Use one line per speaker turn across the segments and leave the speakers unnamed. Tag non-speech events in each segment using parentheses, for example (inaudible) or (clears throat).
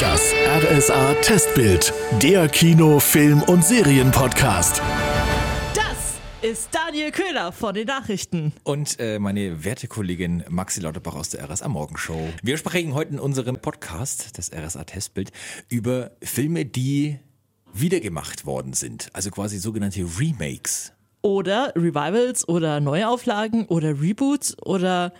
Das RSA Testbild, der Kino, Film und Serienpodcast.
Das ist Daniel Köhler von den Nachrichten.
Und äh, meine werte Kollegin Maxi Lauterbach aus der RSA Morgenshow. Wir sprechen heute in unserem Podcast, das RSA Testbild, über Filme, die wiedergemacht worden sind. Also quasi sogenannte Remakes.
Oder Revivals oder Neuauflagen oder Reboots oder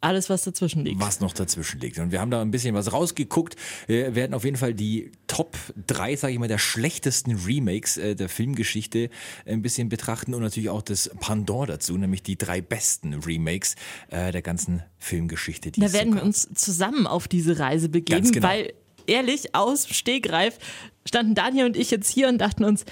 alles, was dazwischen liegt.
Was noch dazwischen liegt. Und wir haben da ein bisschen was rausgeguckt. Wir werden auf jeden Fall die Top 3, sage ich mal, der schlechtesten Remakes äh, der Filmgeschichte ein bisschen betrachten und natürlich auch das Pendant dazu, nämlich die drei besten Remakes äh, der ganzen Filmgeschichte.
Da werden wir uns zusammen auf diese Reise begeben,
genau.
weil ehrlich, aus Stegreif standen Daniel und ich jetzt hier und dachten uns,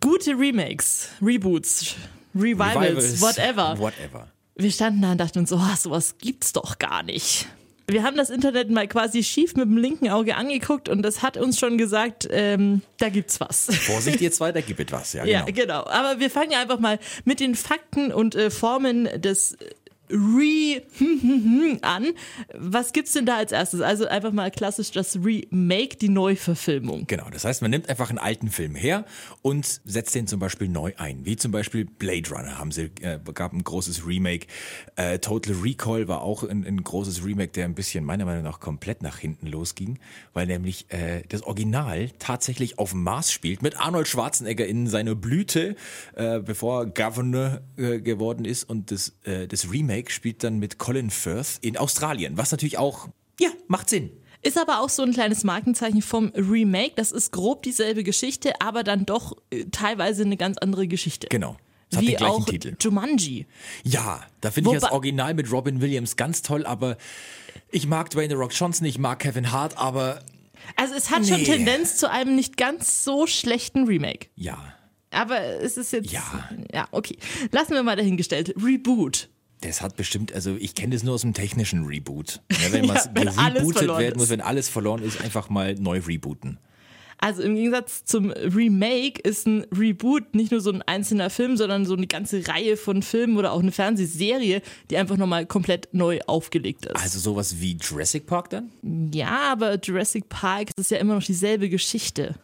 gute Remakes, Reboots, Revivals,
Revivals,
whatever.
Whatever.
Wir standen da und dachten uns, oh, sowas gibt's doch gar nicht. Wir haben das Internet mal quasi schief mit dem linken Auge angeguckt und das hat uns schon gesagt, ähm, da gibt's was.
Vorsicht, ihr (laughs) zwei, da gibt es was. Ja,
Ja,
genau.
genau. Aber wir fangen einfach mal mit den Fakten und äh, Formen des Re (laughs) an. Was gibt's denn da als erstes? Also einfach mal klassisch das Remake, die Neuverfilmung.
Genau, das heißt, man nimmt einfach einen alten Film her und setzt den zum Beispiel neu ein. Wie zum Beispiel Blade Runner haben sie, äh, gab ein großes Remake. Äh, Total Recall war auch ein, ein großes Remake, der ein bisschen meiner Meinung nach komplett nach hinten losging, weil nämlich äh, das Original tatsächlich auf dem Mars spielt mit Arnold Schwarzenegger in seiner Blüte, äh, bevor er Governor äh, geworden ist und das, äh, das Remake spielt dann mit Colin Firth in Australien, was natürlich auch, ja, macht Sinn.
Ist aber auch so ein kleines Markenzeichen vom Remake. Das ist grob dieselbe Geschichte, aber dann doch äh, teilweise eine ganz andere Geschichte.
Genau. Hat
Wie
den gleichen
auch
Titel.
Jumanji.
Ja, da finde ich das Original mit Robin Williams ganz toll, aber ich mag Dwayne The Rock Johnson, ich mag Kevin Hart, aber
Also es hat schon
Nee.
Tendenz zu einem nicht ganz so schlechten Remake.
ja.
Aber es ist jetzt.
Ja.
Ja, okay. Lassen wir mal dahingestellt. Reboot.
Das hat bestimmt, also ich kenne das nur aus dem technischen Reboot. (laughs) Ja, wenn was
wenn alles
gerebootet
verloren
werden muss,
ist.
wenn alles verloren ist, einfach mal neu rebooten.
Also im Gegensatz zum Remake ist ein Reboot nicht nur so ein einzelner Film, sondern so eine ganze Reihe von Filmen oder auch eine Fernsehserie, die einfach nochmal komplett neu aufgelegt ist.
Also sowas wie Jurassic Park dann?
ja, aber Jurassic Park ist ja immer noch dieselbe Geschichte.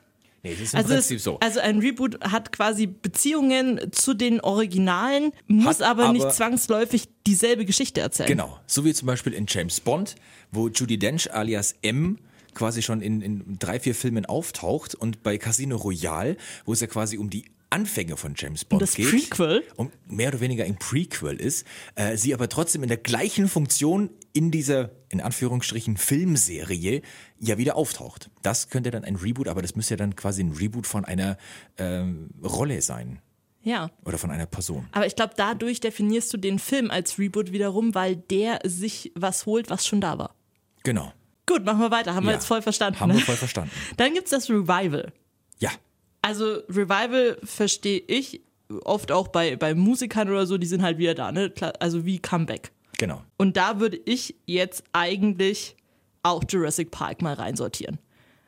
Nee, das ist im
Also,
Prinzip
es,
so.
also ein Reboot hat quasi Beziehungen zu den Originalen, muss
Hat
aber, nicht
aber-
zwangsläufig dieselbe Geschichte erzählen.
Genau, so wie zum Beispiel in James Bond, wo Judy Dench alias M quasi schon in, in drei, vier Filmen auftaucht und bei Casino Royale, wo es ja quasi um die Anfänge von James Bond
das
geht.
Prequel?
Und mehr oder weniger ein Prequel ist, äh, sie aber trotzdem in der gleichen Funktion in dieser, in Anführungsstrichen, Filmserie ja wieder auftaucht. Das könnte dann ein Reboot, aber das müsste ja dann quasi ein Reboot von einer ähm, Rolle sein
Ja.
oder von einer Person.
Aber ich glaube, dadurch definierst du den Film als Reboot wiederum, weil der sich was holt, was schon da war.
Genau.
Gut, machen wir weiter. Haben wir
Ja.
jetzt voll verstanden.
Haben wir voll verstanden.
Dann gibt's das Revival.
Ja.
Also Revival verstehe ich oft auch bei, bei Musikern oder so, die sind halt wieder da, ne? Also wie Comeback.
Genau.
Und da würde ich jetzt eigentlich auch Jurassic Park mal reinsortieren.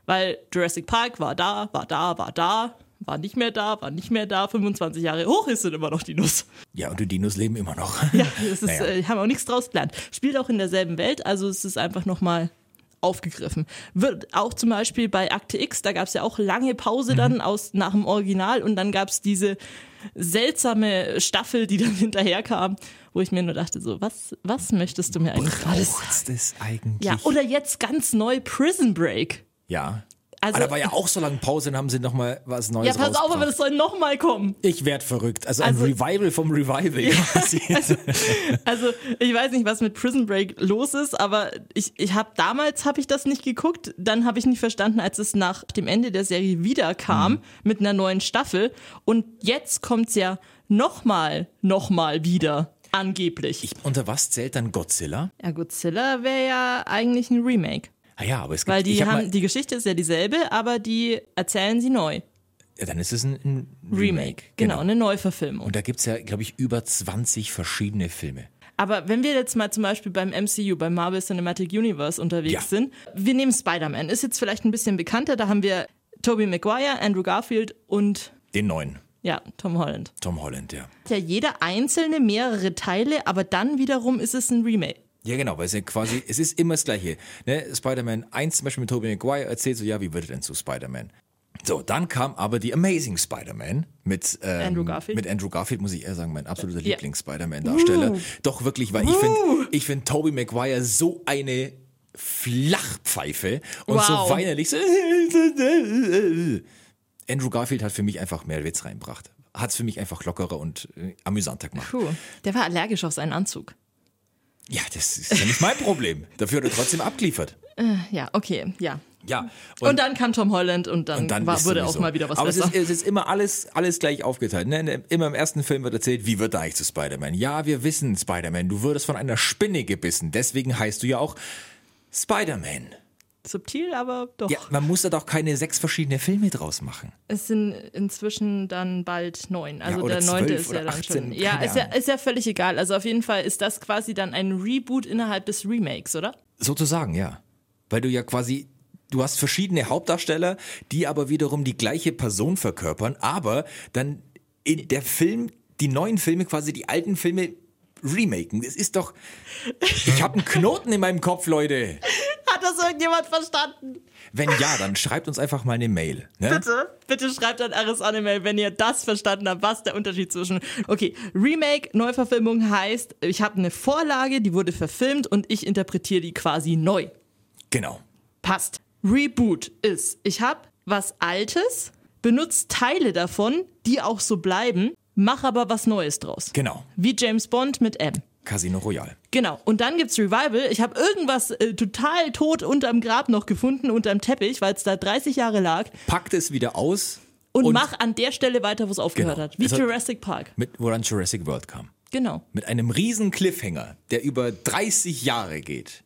Weil Jurassic Park war da, war da, war da, war nicht mehr da, war nicht mehr da, 25 Jahre hoch ist sind immer noch Dinos.
Ja, und die Dinos leben immer noch.
Ja, das (laughs) ist,
Naja.
äh, haben auch nichts draus gelernt. Spielt auch in derselben Welt, also es ist einfach nochmal aufgegriffen. Wird auch zum Beispiel bei Akte X, da gab es ja auch lange Pause
Mhm.
dann aus, nach dem Original und dann gab es diese seltsame Staffel, die dann (laughs) hinterherkam, wo ich mir nur dachte, so, was, was möchtest du mir eigentlich sagen?
Braucht's das eigentlich?
Ja, oder jetzt ganz neu Prison Break.
Ja.
Also-
aber da war ja auch so lange Pause, dann haben sie nochmal was Neues
Ja, pass auf, aber
rausgebracht.
das soll nochmal kommen.
Ich werd verrückt. Also,
Also-
ein Revival vom Revival quasi. (laughs)
Also ich weiß nicht, was mit Prison Break los ist, aber ich, ich habe damals habe ich das nicht geguckt, dann habe ich nicht verstanden, als es nach dem Ende der Serie wiederkam
Mhm.
mit einer neuen Staffel und jetzt kommt's ja nochmal, nochmal wieder angeblich.
Unter was zählt dann Godzilla?
ja, Godzilla wäre ja eigentlich ein Remake,
Ah ja, aber es gibt,
weil die
hab
haben
mal,
die Geschichte ist ja dieselbe, aber die erzählen sie neu.
ja, dann ist es ein, ein Remake.
Remake, genau, eine Neuverfilmung.
Und da gibt's ja, glaube ich, über 20 verschiedene Filme.
Aber wenn wir jetzt mal zum Beispiel beim MCU, beim Marvel Cinematic Universe unterwegs
Ja.
sind, wir nehmen Spider-Man, ist jetzt vielleicht ein bisschen bekannter, da haben wir Tobey Maguire, Andrew Garfield und
Den neuen.
ja, Tom Holland.
Tom Holland, ja.
Ja, jeder einzelne mehrere Teile, aber dann wiederum ist es ein Remake.
Ja, genau, weil es ja quasi, es ist immer das Gleiche. Ne? Spider-Man 1 zum Beispiel mit Tobey Maguire erzählt so, ja, wie wird er denn zu Spider-Man? So, dann kam aber die Amazing Spider-Man mit, ähm,
Andrew Garfield.
mit Andrew Garfield, muss ich eher sagen, mein absoluter
Ja.
Lieblings-Spider-Man-Darsteller. Doch wirklich, weil ich finde, ich finde Tobey Maguire so eine Flachpfeife und
Wow.
so weinerlich. So (laughs) Andrew Garfield hat für mich einfach mehr Witz reinbracht. Hat es für mich einfach lockerer und äh, amüsanter gemacht.
Puh. Der war allergisch auf seinen Anzug.
Ja, das ist ja nicht mein Problem. Dafür hat er trotzdem abgeliefert.
Ja, okay, ja.
Ja.
Und, dann kam Tom Holland und dann,
Und dann
war, wurde
sowieso.
auch mal wieder was
Aber es
besser.
ist, es ist immer alles, alles gleich aufgeteilt. Ne? Immer im ersten Film wird erzählt, wie wird er eigentlich zu Spider-Man? Ja, wir wissen, Spider-Man, du wurdest von einer Spinne gebissen. Deswegen heißt du ja auch Spider-Man.
Subtil, aber doch.
Ja, man muss da doch keine sechs verschiedene Filme draus machen.
Es sind inzwischen dann bald neun. Also
oder
der neunte ist ja dann
18,
schon. Ja ist, ja, ist ja völlig egal. Also auf jeden Fall ist das quasi dann ein Reboot innerhalb des Remakes, oder?
Sozusagen, ja. Weil du ja quasi, du hast verschiedene Hauptdarsteller, die aber wiederum die gleiche Person verkörpern, aber dann in der Film, die neuen Filme quasi die alten Filme remaken. Das ist doch, ich habe einen Knoten in meinem Kopf, Leute.
Hat das irgendjemand verstanden?
Wenn ja, dann schreibt uns einfach mal eine Mail. Ne?
Bitte, bitte schreibt an Aris Anime, wenn ihr das verstanden habt, was der Unterschied zwischen. Okay, Remake, Neuverfilmung heißt, ich habe eine Vorlage, die wurde verfilmt und ich interpretiere die quasi neu.
Genau.
Passt. Reboot ist, ich habe was Altes, benutze Teile davon, die auch so bleiben, mach aber was Neues draus.
Genau.
Wie James Bond mit M.
Casino Royale.
Genau. Und dann gibt's Revival. Ich habe irgendwas äh, total tot unterm Grab noch gefunden, unterm Teppich, weil es da 30 Jahre lag.
Packt es wieder aus
Und, mach an der Stelle weiter, wo es aufgehört
Genau.
hat. Wie
hat-
Jurassic Park.
mit, wo dann Jurassic World kam.
Genau.
Mit einem riesen Cliffhanger, der über 30 Jahre geht.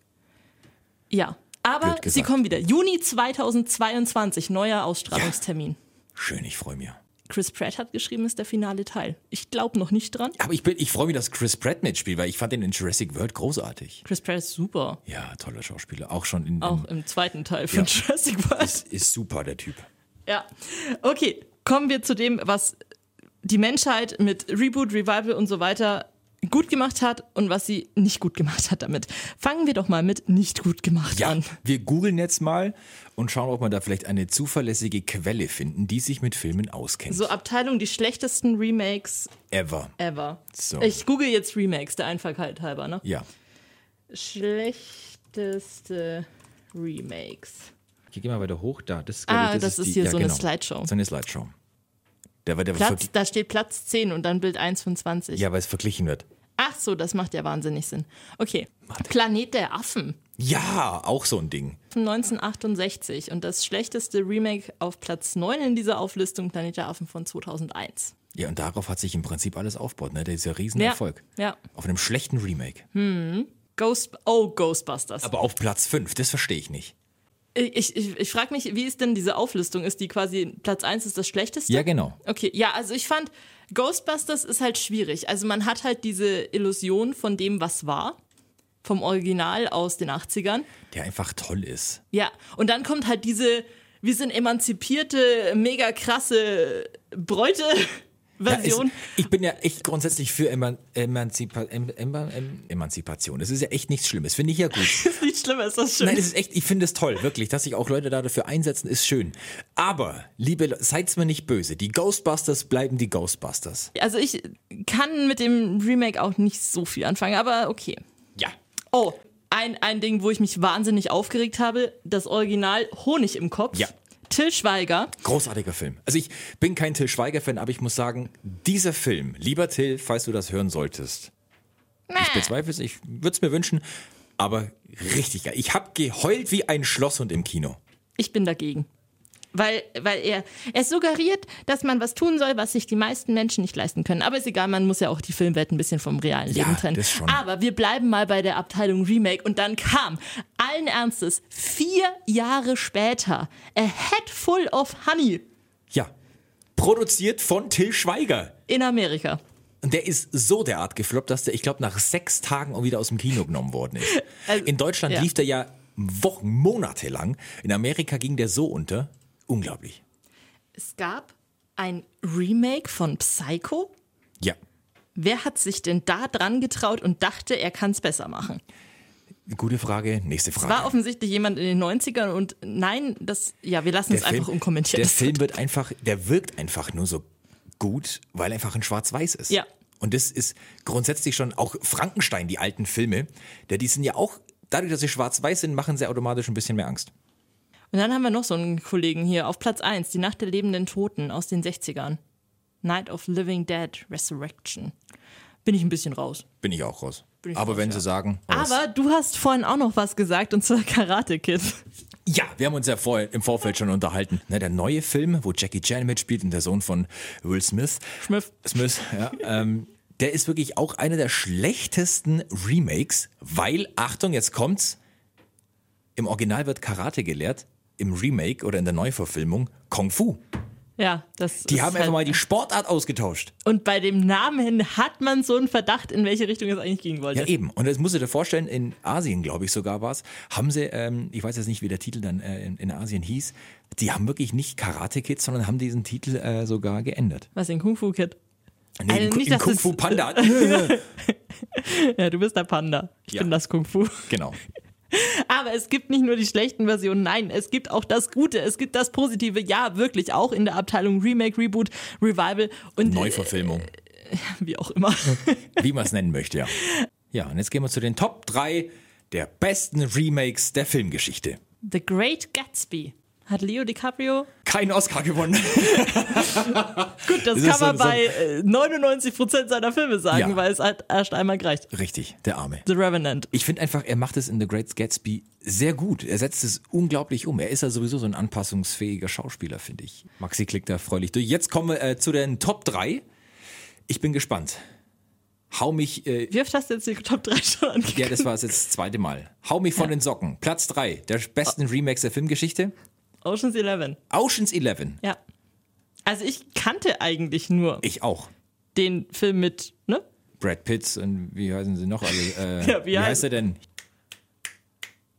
Ja. Aber sie kommen wieder. Juni 2022, neuer Ausstrahlungstermin.
Schön, ich freue mich.
Chris Pratt hat geschrieben, ist der finale Teil. Ich glaube noch nicht dran.
Aber ich, bin- ich freue mich, dass Chris Pratt mitspielt, weil ich fand ihn in Jurassic World großartig.
Chris Pratt ist super.
Ja, toller Schauspieler. Auch schon in,
Auch
in
im zweiten Teil von
Ja.
Jurassic World.
ist, ist super, der Typ.
Ja. Okay, kommen wir zu dem, was die Menschheit mit Reboot, Revival und so weiter gut gemacht hat und was sie nicht gut gemacht hat damit. Fangen wir doch mal mit nicht gut gemacht
Ja,
an.
wir googeln jetzt mal und schauen, ob wir da vielleicht eine zuverlässige Quelle finden, die sich mit Filmen auskennt.
So Abteilung die schlechtesten Remakes
Ever.
ever.
So.
Ich google jetzt Remakes, der Einfachheit halber, ne?
Ja.
Schlechteste Remakes.
Hier gehen wir weiter hoch. Da, das, ist,
Ah,
ich,
das ist
die,
hier
ja,
so eine
genau.
Slideshow.
So eine Slideshow. Der, der
Platz, da steht Platz 10 und dann Bild 1 von 20.
ja, weil es verglichen wird.
Ach so, das macht ja wahnsinnig Sinn. Okay. Planet der Affen.
Ja, auch so ein Ding.
von 1968 und das schlechteste Remake auf Platz 9 in dieser Auflistung Planet der Affen von 2001.
Ja, und darauf hat sich im Prinzip alles aufgebaut, ne? Der ist ja Riesenerfolg.
Ja.
Auf einem schlechten Remake.
Ghost oh, Ghostbusters.
Aber auf Platz 5, das verstehe ich nicht.
Ich ich, ich frage mich, wie ist denn diese Auflistung? Ist die quasi Platz 1 ist das schlechteste?
Ja, genau.
Okay, ja, also ich fand, Ghostbusters ist halt schwierig. Also man hat halt diese Illusion von dem, was war. Vom Original aus den 80ern.
Der einfach toll ist.
Ja, und dann kommt halt diese, wir sind emanzipierte, mega krasse Bräute-Version.
Ja, es, ich bin ja echt grundsätzlich für Eman Emanzipa em Eman em Emanzipation. Das ist ja echt nichts Schlimmes. Finde ich ja gut. (laughs)
ist nicht schlimm, ist das schön.
Nein, es ist echt, ich finde es toll, wirklich. Dass sich auch Leute da dafür einsetzen, ist schön. Aber, liebe Le- seid's mir nicht böse. Die Ghostbusters bleiben die Ghostbusters.
Also ich kann mit dem Remake auch nicht so viel anfangen, aber okay.
Ja.
Oh, ein, ein Ding, wo ich mich wahnsinnig aufgeregt habe, das Original Honig im Kopf.
Ja.
Till Schweiger.
Großartiger Film. Also ich bin kein Till Schweiger-Fan, aber ich muss sagen, dieser Film, lieber Till, falls du das hören solltest, ich bezweifle es, ich würde es mir wünschen, aber richtig geil. Ich habe geheult wie ein Schlosshund im Kino.
Ich bin dagegen. Weil, weil er, er suggeriert, dass man was tun soll, was sich die meisten Menschen nicht leisten können. Aber ist egal, man muss ja auch die Filmwelt ein bisschen vom realen
Ja,
Leben trennen.
das schon.
Aber wir bleiben mal bei der Abteilung Remake. Und dann kam, allen Ernstes, vier Jahre später, A Head Full of Honey
Ja. Produziert von Till Schweiger.
in Amerika.
Und der ist so derart gefloppt, dass der, ich glaube, nach sechs Tagen auch wieder aus dem Kino genommen worden ist.
Also,
In Deutschland
ja.
lief der ja Wochen, Monate lang. In Amerika ging der so unter. Unglaublich.
Es gab ein Remake von Psycho.
Ja.
Wer hat sich denn da dran getraut und dachte, er kann es besser machen?
Gute Frage. Nächste Frage.
War offensichtlich jemand in den 90ern und nein, das, ja, wir lassen es einfach unkommentiert.
Der Film wird einfach, der wirkt einfach nur so gut, weil er einfach in Schwarz-Weiß ist.
Ja.
Und das ist grundsätzlich schon auch Frankenstein, die alten Filme, der, die sind ja auch, dadurch, dass sie schwarz-weiß sind, machen sie automatisch ein bisschen mehr Angst.
Und dann haben wir noch so einen Kollegen hier auf Platz 1, Die Nacht der lebenden Toten aus den 60ern. Night of Living Dead Resurrection. Bin ich ein bisschen raus.
Bin ich auch raus.
Ich
Aber
raus,
wenn
ja.
sie sagen. was-
Aber du hast vorhin auch noch was gesagt, und zwar Karate Kid.
Ja, wir haben uns ja vor, im Vorfeld schon unterhalten. Ne, der neue Film, wo Jackie Chan mitspielt und der Sohn von Will Smith.
Smith.
Smith, ja. ähm, der ist wirklich auch einer der schlechtesten Remakes, weil, Achtung, jetzt kommt's, im Original wird Karate gelehrt, im Remake oder in der Neuverfilmung Kung Fu.
Ja, das
Die
ist
haben einfach
halt-
mal die Sportart ausgetauscht.
Und bei dem Namen hin hat man so einen Verdacht, in welche Richtung es eigentlich gehen wollte.
Ja, eben. Und das musst du dir vorstellen, in Asien, glaube ich sogar war es, haben sie, ähm, ich weiß jetzt nicht, wie der Titel dann äh, in, in Asien hieß, die haben wirklich nicht Karate Kids, sondern haben diesen Titel äh, sogar geändert.
Was in Kung Fu Kid?
Nee,
Also nicht,
in Kung Fu Panda.
Ja, du bist der Panda. Ich
Ja.
bin das Kung Fu.
genau.
Aber es gibt nicht nur die schlechten Versionen, nein, es gibt auch das Gute, es gibt das Positive, ja, wirklich, auch in der Abteilung Remake, Reboot, Revival und
Neuverfilmung.
äh, (laughs) wie auch immer. (laughs)
wie man es nennen möchte, ja. (laughs) Ja, und jetzt gehen wir zu den Top 3 der besten Remakes der Filmgeschichte.
The Great Gatsby. Hat Leo DiCaprio?
Kein Oscar gewonnen. (laughs)
Gut, das
Das
kann
ist so-
man
so-
bei äh, 99% seiner Filme sagen,
Ja.
weil es halt erst einmal gereicht.
Richtig, der Arme.
The Revenant.
Ich finde einfach, er macht es in The Great Gatsby sehr gut. Er setzt es unglaublich um. Er ist ja sowieso so ein anpassungsfähiger Schauspieler, finde ich. Maxi klickt da freulich durch. Jetzt kommen wir äh, zu den Top 3. Ich bin gespannt. Hau mich, äh,
Wie oft hast du jetzt die Top 3 schon angekündigt?
ja, das war es jetzt das zweite Mal. Hau mich von den Socken. Platz 3 der besten Remakes der Filmgeschichte.
Ocean's 11.
Ocean's 11.
Ja. Also ich kannte eigentlich nur
Ich auch.
den Film mit, ne?
Brad Pitt und wie heißen sie noch alle? (laughs) Äh,
Ja, wie
wie,
heißt-
er denn?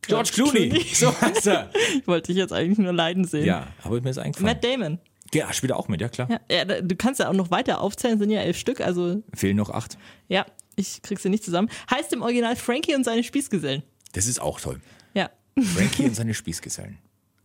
George
George
Clooney.
Clooney.
So heißt er. (laughs)
Ich wollte dich jetzt eigentlich nur leiden sehen.
Ja, aber mir ist eingefallen.
Matt Damon.
Ja, spielt er auch mit, ja klar.
Ja, ja, du kannst ja auch noch weiter aufzählen, sind ja elf Stück, also
Fehlen noch acht.
ja, ich krieg sie nicht zusammen. Heißt im Original Frankie und seine Spießgesellen.
Das ist auch toll.
Ja.
Frankie (laughs) und seine Spießgesellen.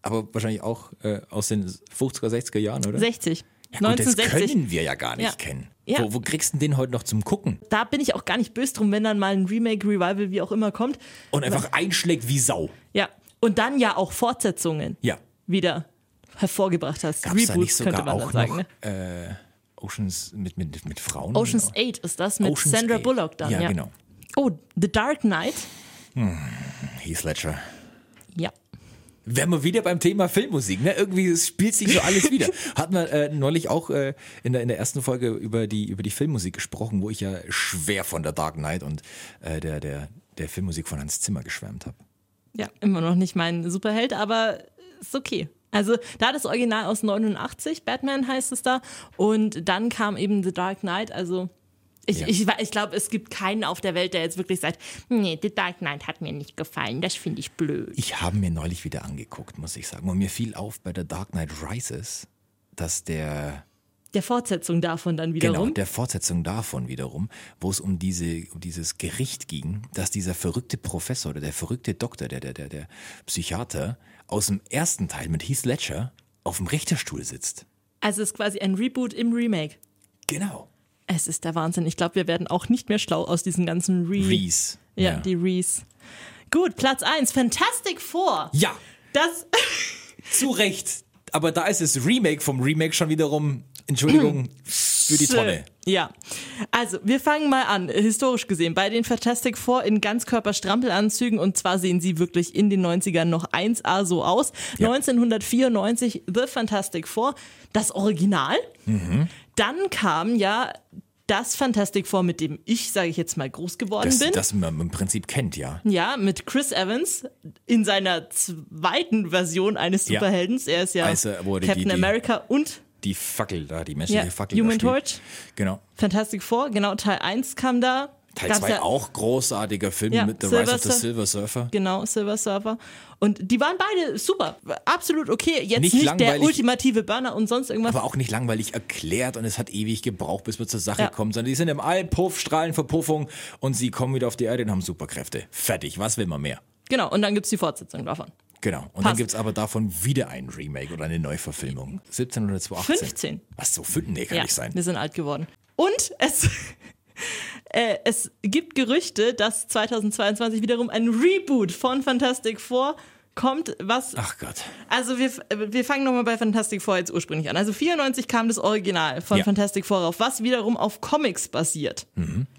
Aber wahrscheinlich auch äh, aus den 50er, 60er Jahren, oder?
60.
Ja, gut, das
1960.
können wir ja gar nicht
Ja.
kennen.
Ja.
Wo, wo kriegst du den heute noch zum Gucken?
Da bin ich auch gar nicht böse drum, wenn dann mal ein Remake, Revival, wie auch immer kommt.
Und einfach einschlägt wie Sau.
Ja. Und dann ja auch Fortsetzungen
Ja.
wieder hervorgebracht hast.
Gab es da nicht
Reboots
sogar
könnte man
auch
sagen.
noch
Ne?
äh, Oceans mit, mit, mit Frauen?
Ocean's 8 ist das mit
Ocean's
Sandra
Eight.
Bullock dann.
Ja,
Ja,
genau.
Oh, The Dark Knight.
Heath Ledger.
Ja.
Wären wir wieder beim Thema Filmmusik, ne? Irgendwie spielt sich so alles wieder. (laughs) Hatten wir äh, neulich auch äh, in, der, in der ersten Folge über die, über die Filmmusik gesprochen, wo ich ja schwer von der Dark Knight und äh, der, der, der Filmmusik von Hans Zimmer geschwärmt habe.
Ja, immer noch nicht mein Superheld, aber ist okay. Also da das Original aus 89, Batman heißt es da, und dann kam eben The Dark Knight, also ich,
Ja.
ich, ich glaube, es gibt keinen auf der Welt, der jetzt wirklich sagt, nee, The Dark Knight hat mir nicht gefallen, das finde ich blöd.
Ich habe mir neulich wieder angeguckt, muss ich sagen. Und mir fiel auf bei der Dark Knight Rises, dass der
Der Fortsetzung davon dann
Genau,
wiederum.
der Fortsetzung davon wiederum, wo es um diese, um dieses Gericht ging, dass dieser verrückte Professor oder der verrückte Doktor, der, der, der, der Psychiater aus dem ersten Teil mit Heath Ledger auf dem Richterstuhl sitzt.
also es ist quasi ein Reboot im Remake.
Genau.
Es ist der Wahnsinn. Ich glaube, wir werden auch nicht mehr schlau aus diesen ganzen Re...
Reese.
Ja, die Reese. Gut, Platz 1, Fantastic Four.
ja,
Das (laughs)
zu Recht. Aber da ist das Remake vom Remake schon wiederum, Entschuldigung, (clears throat) für die Tonne.
Ja. Also, wir fangen mal an, historisch gesehen, bei den Fantastic Four in Ganzkörper-Strampelanzügen und zwar sehen sie wirklich in den 90ern noch 1A so aus.
Ja.
1994 The Fantastic Four, das Original.
Mhm.
Dann kam ja das Fantastic Four, mit dem ich, sage ich jetzt mal, groß geworden
Das,
bin.
das man im Prinzip kennt, ja.
Ja, mit Chris Evans in seiner zweiten Version eines
Ja.
Superheldens. Er ist ja
Also,
Captain
die- die-
America und
Die Fackel da, die menschliche
ja,
Fackel.
Human. Torch.
Genau.
Fantastic Four, genau, Teil 1 kam da.
Teil
Gab's
2
ja-
auch großartiger Film
Ja,
mit The
Silver
Rise of the Silver Surfer.
Genau, Silver Surfer. Und die waren beide super. Absolut okay. Jetzt
Nicht
nicht, der ultimative Burner und sonst irgendwas.
Aber auch nicht langweilig erklärt und es hat ewig gebraucht, bis wir zur Sache
Ja.
kommen, sondern die sind im All, Puff, Strahlen, Verpuffung und sie kommen wieder auf die Erde und haben Superkräfte. Fertig, was will man mehr?
Genau, und dann gibt es die Fortsetzung davon.
Genau. Und dann
Passt.
gibt es aber davon wieder ein Remake oder eine Neuverfilmung. 17 oder 2018?
15.
Was so? fün- Nee, kann
ja,
nicht sein.
wir sind alt geworden. Und es, (laughs) äh, es gibt Gerüchte, dass 2022 wiederum ein Reboot von Fantastic Four kommt, was
Ach Gott.
Also wir, wir fangen nochmal bei Fantastic Four jetzt ursprünglich an. Also 94 kam das Original von
Ja.
Fantastic Four auf, was wiederum auf Comics basiert.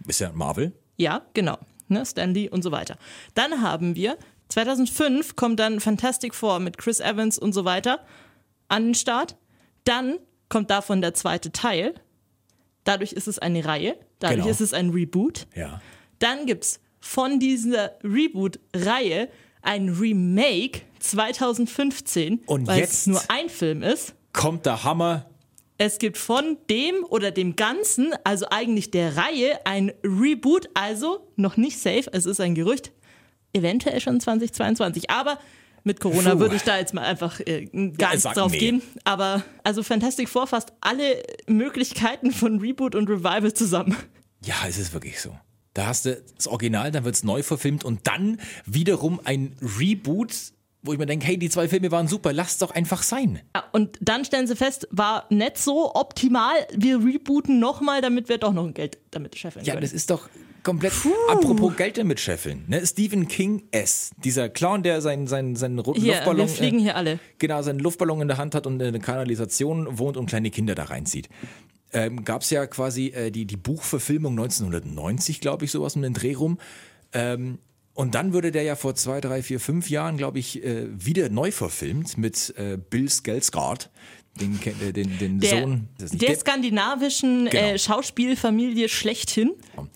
Ist ja Marvel?
Ja, genau. Ne, Stanley und so weiter. Dann haben wir 2005 kommt dann Fantastic Four mit Chris Evans und so weiter an den Start. Dann kommt davon der zweite Teil. Dadurch ist es eine Reihe. Dadurch
Genau.
ist es ein Reboot.
Ja.
Dann gibt's von dieser Reboot-Reihe ein Remake 2015,
Und
weil
jetzt-
es nur ein Film ist.
Kommt der Hammer.
Es gibt von dem oder dem Ganzen, also eigentlich der Reihe, ein Reboot, also noch nicht safe, es ist ein Gerücht, eventuell schon 2022. Aber mit Corona
Puh.
würde ich da jetzt mal einfach äh, gar nichts
sag
drauf
nee.
gehen. Aber also Fantastic Four fasst alle Möglichkeiten von Reboot und Revival zusammen.
Ja, es ist wirklich so. Da hast du das Original, dann wird es neu verfilmt und dann wiederum ein Reboot, wo ich mir denke, hey, die zwei Filme waren super, lass doch einfach sein.
Ja, und dann stellen sie fest, war nicht so optimal. Wir rebooten nochmal, damit wir doch noch ein Geld damit scheffeln
Ja,
können.
das ist doch komplett. Apropos Geld damit scheffeln. Ne? Stephen King S. Dieser Clown, der seinen, seinen, seinen roten
Hier,
Luftballon.
wir fliegen
äh,
hier alle.
Genau, seinen Luftballon in der Hand hat und in eine Kanalisation wohnt und kleine Kinder da reinzieht. Ähm, Gab es ja quasi äh, die, die Buchverfilmung 1990, glaube ich, sowas um den Dreh rum. Ähm, und dann wurde der ja vor zwei, drei, vier, fünf Jahren, glaube ich, äh, wieder neu verfilmt mit äh, Bill Skarsgård, den, äh, den, den
Der,
Sohn.
der
Der-
skandinavischen
Genau.
äh, Schauspielfamilie schlechthin.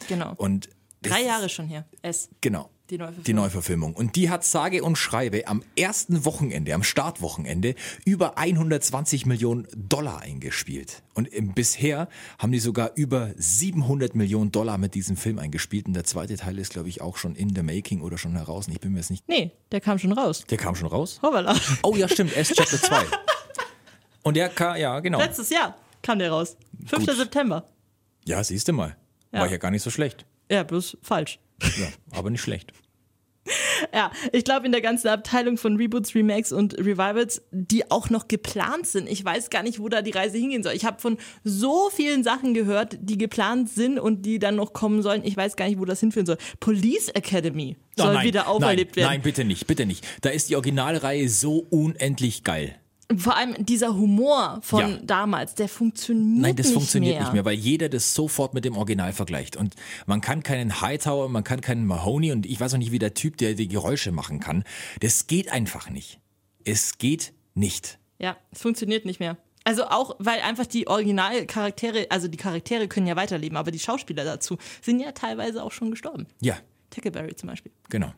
Genau.
und
Drei Jahre schon her. Es.
Genau.
Die Neuverfilmung.
Die Neuverfilmung. Und die hat sage und schreibe am ersten Wochenende, am Startwochenende, über 120 Millionen Dollar eingespielt. Und im, bisher haben die sogar über 700 Millionen Dollar mit diesem Film eingespielt. Und der zweite Teil ist, glaube ich, auch schon in the making oder schon heraus. Und Ich bin mir jetzt nicht.
Nee, der kam schon raus.
Der kam schon raus?
Hoppala.
Oh ja, stimmt, S Chapter 2. (laughs) Und der kam, ja, genau.
Letztes Jahr kam der raus. 5.
Gut.
September.
Ja, siehst du mal. War
Ja.
ja gar nicht so schlecht.
Ja, bloß falsch.
Ja, aber nicht schlecht. (laughs)
Ja, ich glaube, in der ganzen Abteilung von Reboots, Remakes und Revivals, die auch noch geplant sind. Ich weiß gar nicht, wo da die Reise hingehen soll. Ich habe von so vielen Sachen gehört, die geplant sind und die dann noch kommen sollen. Ich weiß gar nicht, wo das hinführen soll. Police Academy
Oh,
soll
nein,
wieder auferlebt
nein,
werden.
Nein, bitte nicht, bitte nicht. Da ist die Originalreihe so unendlich geil.
Vor allem dieser Humor von
Ja.
damals, der funktioniert
Nein, das
nicht
funktioniert
mehr.
nicht mehr, weil jeder das sofort mit dem Original vergleicht. Und man kann keinen Hightower, man kann keinen Mahoney und ich weiß auch nicht, wie der Typ, der die Geräusche machen kann. Das geht einfach nicht. Es geht nicht.
Ja, es funktioniert nicht mehr. Also auch, weil einfach die Originalcharaktere, also die Charaktere können ja weiterleben, aber die Schauspieler dazu sind ja teilweise auch schon gestorben.
Ja,
Tackleberry zum Beispiel.
genau.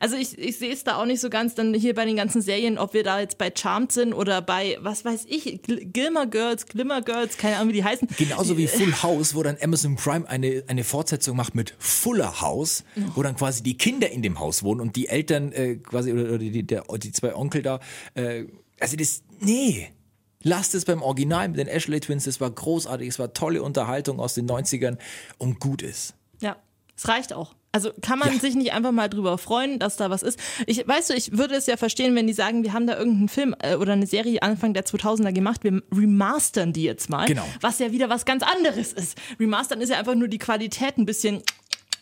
Also ich, ich sehe es da auch nicht so ganz dann hier bei den ganzen Serien, ob wir da jetzt bei Charmed sind oder bei, was weiß ich, Gl Gilmer Girls, Glimmer Girls, keine Ahnung, wie die heißen.
Genauso wie Full House, wo dann Amazon Prime eine, eine Fortsetzung macht mit Fuller House, wo dann quasi die Kinder in dem Haus wohnen und die Eltern äh, quasi oder, oder die, der, die zwei Onkel da. Äh, also das, nee. Lasst es beim Original mit den Ashley Twins, das war großartig, es war tolle Unterhaltung aus den 90ern und gut ist.
Ja, es reicht auch. Also kann man
Ja.
sich nicht einfach mal drüber freuen, dass da was ist. Ich weißt du, ich würde es ja verstehen, wenn die sagen, wir haben da irgendeinen Film äh, oder eine Serie Anfang der 2000er gemacht, wir remastern die jetzt mal,
Genau.
was ja wieder was ganz anderes ist. Remastern ist ja einfach nur die Qualität ein bisschen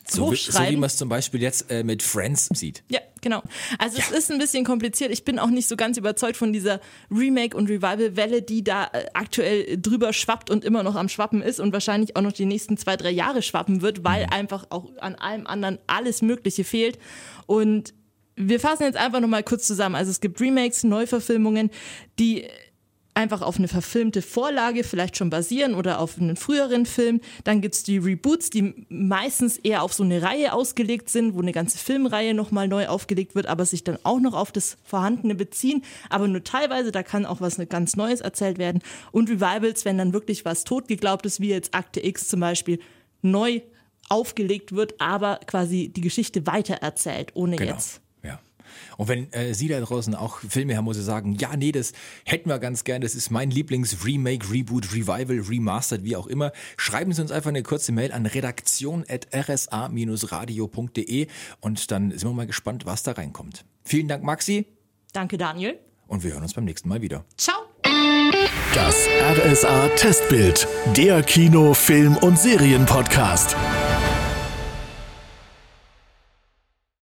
So, wie- so wie
hochschreiben.
man es zum Beispiel jetzt äh, mit Friends sieht.
Ja, genau. Also es ist ein bisschen kompliziert. Ich bin auch nicht so ganz überzeugt von dieser Remake- und Revival-Welle, die da äh, aktuell drüber schwappt und immer noch am Schwappen ist und wahrscheinlich auch noch die nächsten zwei, drei Jahre schwappen wird, weil einfach auch an allem anderen alles Mögliche fehlt. Und wir fassen jetzt einfach nochmal kurz zusammen. Also es gibt Remakes, Neuverfilmungen, die einfach auf eine verfilmte Vorlage vielleicht schon basieren oder auf einen früheren Film. Dann gibt's die Reboots, die meistens eher auf so eine Reihe ausgelegt sind, wo eine ganze Filmreihe nochmal neu aufgelegt wird, aber sich dann auch noch auf das Vorhandene beziehen, aber nur teilweise, da kann auch was ganz Neues erzählt werden. Und Revivals, wenn dann wirklich was totgeglaubtes, wie jetzt Akte X zum Beispiel, neu aufgelegt wird, aber quasi die Geschichte weitererzählt, ohne
Genau.
jetzt.
Und wenn äh, Sie da draußen auch Filme haben, wo Sie sagen, ja, nee, das hätten wir ganz gern, das ist mein Lieblings-Remake, Reboot, Revival, Remastered, wie auch immer, schreiben Sie uns einfach eine kurze Mail an redaktion.rsa-radio.de und dann sind wir mal gespannt, was da reinkommt. Vielen Dank, Maxi,
Danke, Daniel.
und wir hören uns beim nächsten Mal wieder.
Ciao.
Das RSA Testbild, der Kino, Film und Serienpodcast.